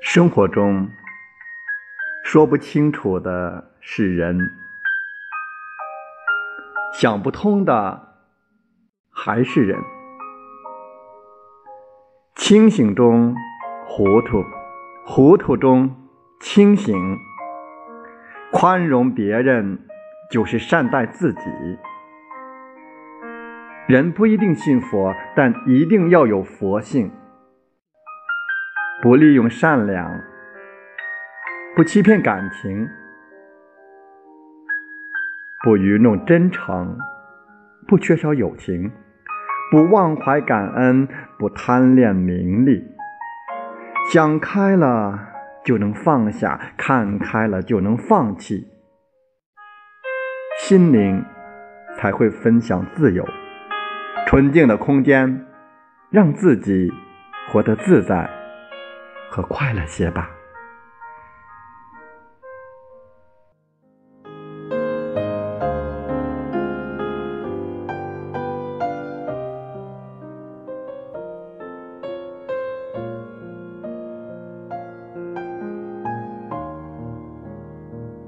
生活中说不清楚的是人，想不通的还是人。清醒中糊涂，糊涂中清醒。宽容别人就是善待自己。人不一定信佛，但一定要有佛性。不利用善良，不欺骗感情，不愚弄真诚，不缺少友情，不忘怀感恩，不贪恋名利。想开了就能放下，看开了就能放弃，心灵才会分享自由。纯净的空间，让自己活得自在。和快乐些吧。